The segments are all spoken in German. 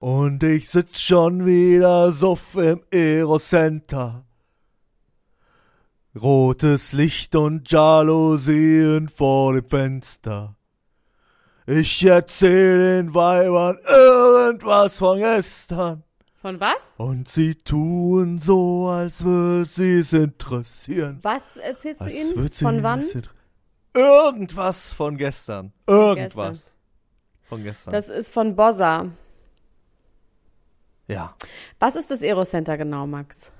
Und ich sitz schon wieder suff im Aerocenter. Rotes Licht und Jalousien vor dem Fenster. Ich erzähl den Weibern irgendwas von gestern. Von was? Und sie tun so, als würde sie's interessieren. Was erzählst du ihnen? Von wann? Irgendwas von gestern. Irgendwas gestern. von gestern. Das ist von Bossa. Ja. Was ist das Aerocenter genau, Max?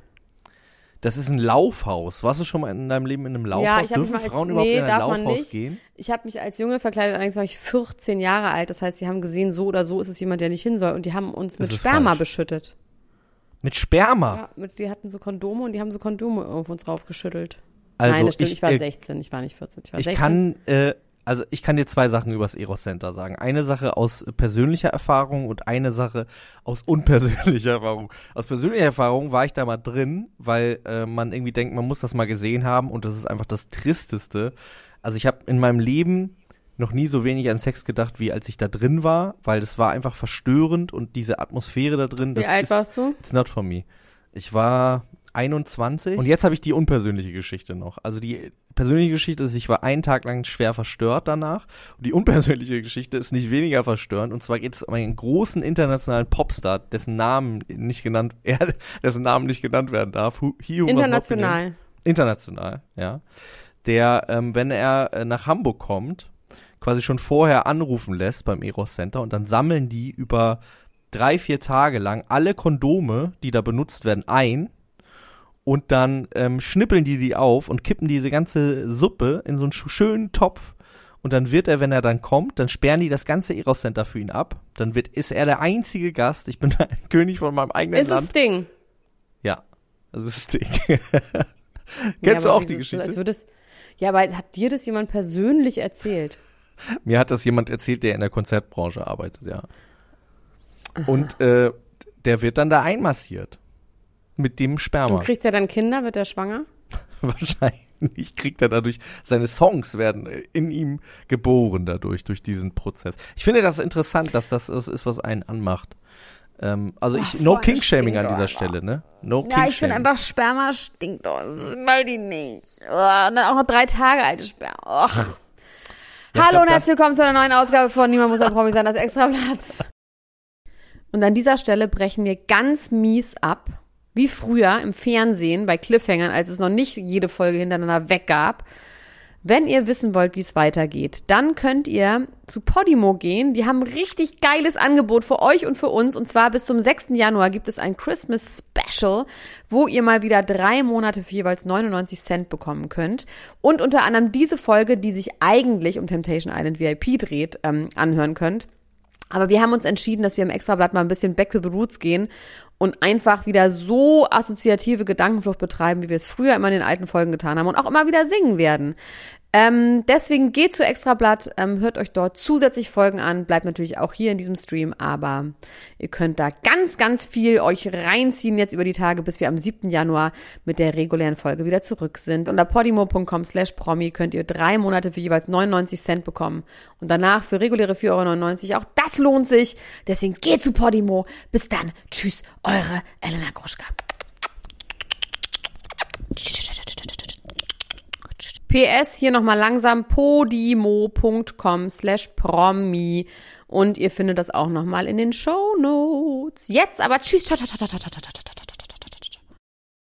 Das ist ein Laufhaus. Warst du schon mal in deinem Leben in einem Laufhaus? Ja, ich Dürfen Frauen nee, überhaupt in ein darf man Laufhaus nicht. gehen? Ich habe mich als Junge verkleidet, allerdings war ich 14 Jahre alt. Das heißt, sie haben gesehen, so oder so ist es jemand, der nicht hin soll. Und die haben uns Das mit Sperma falsch. beschüttet. Mit Sperma. Ja, mit, die hatten so Kondome und die haben so Kondome auf uns raufgeschüttelt. Also Nein, das stimmt, ich, ich, war äh, 16, ich war nicht 14, ich war Ich 16. kann, äh, also ich kann dir zwei Sachen übers Eros Center sagen. Eine Sache aus persönlicher Erfahrung und eine Sache aus unpersönlicher Erfahrung. Aus persönlicher Erfahrung war ich da mal drin, weil äh, man irgendwie denkt, man muss das mal gesehen haben und das ist einfach das Tristeste. Also ich habe in meinem Leben noch nie so wenig an Sex gedacht, wie als ich da drin war, weil das war einfach verstörend und diese Atmosphäre da drin. Wie das alt ist, warst du? It's not for me. Ich war 21 und jetzt habe ich die unpersönliche Geschichte noch. Also die persönliche Geschichte ist, ich war einen Tag lang schwer verstört danach und die unpersönliche Geschichte ist nicht weniger verstörend und zwar geht es um einen großen internationalen Popstar, dessen Namen nicht genannt, er, dessen Namen nicht genannt werden darf. Who. International. International, ja. Der, ähm, wenn er äh, nach Hamburg kommt, quasi schon vorher anrufen lässt beim Eros Center und dann sammeln die über drei, vier Tage lang alle Kondome, die da benutzt werden, ein und dann ähm, schnippeln die die auf und kippen diese ganze Suppe in so einen sch- schönen Topf und dann wird er, wenn er dann kommt, dann sperren die das ganze Eros Center für ihn ab. Dann wird, ist er der einzige Gast. Ich bin ein König von meinem eigenen Ist Land. es Ding? Ja, das ist Ding. Ja, Kennst du aber auch die ist das, Geschichte? Als würdest, ja, aber hat dir das jemand persönlich erzählt? Mir hat das jemand erzählt, der in der Konzertbranche arbeitet, ja. Und äh, der wird dann da einmassiert. Mit dem Sperma. Und kriegt er dann Kinder? Wird er schwanger? Wahrscheinlich kriegt er dadurch, seine Songs werden in ihm geboren dadurch, durch diesen Prozess. Ich finde das interessant, dass das ist, was einen anmacht. Ähm, also ich, Ach, no voll, King-Shaming an dieser Stelle, ne? No Ja, ich finde einfach Sperma stinkt doch. Weiß ich nicht. Oh, und dann auch noch drei Tage alte Sperma. Och. Ja, ich Hallo glaub, und herzlich willkommen zu einer neuen Ausgabe von Niemand muss ein Promi sein, das Extrablatt. Und an dieser Stelle brechen wir ganz mies ab, wie früher im Fernsehen bei Cliffhangern, als es noch nicht jede Folge hintereinander weggab. Wenn ihr wissen wollt, wie es weitergeht, dann könnt ihr zu Podimo gehen. Die haben richtig geiles Angebot für euch und für uns. Und zwar bis zum 6. Januar gibt es ein Christmas Special, wo ihr mal wieder drei Monate für jeweils 99 Cent bekommen könnt. Und unter anderem diese Folge, die sich eigentlich um Temptation Island VIP dreht, ähm, anhören könnt. Aber wir haben uns entschieden, dass wir im Extrablatt mal ein bisschen back to the roots gehen und einfach wieder so assoziative Gedankenflucht betreiben, wie wir es früher immer in den alten Folgen getan haben und auch immer wieder singen werden. Ähm, deswegen geht zu Extrablatt, ähm, hört euch dort zusätzlich Folgen an, bleibt natürlich auch hier in diesem Stream, aber ihr könnt da ganz, ganz viel euch reinziehen jetzt über die Tage, bis wir am 7. Januar mit der regulären Folge wieder zurück sind. Unter podimo.com slash promi könnt ihr drei Monate für jeweils 99 Cent bekommen und danach für reguläre 4,99 Euro. Auch das lohnt sich. Deswegen geht zu Podimo. Bis dann. Tschüss, eure Elena Gruschka. PS, hier nochmal langsam podimo.com slash promi und ihr findet das auch nochmal in den Show Notes. Jetzt aber tschüss.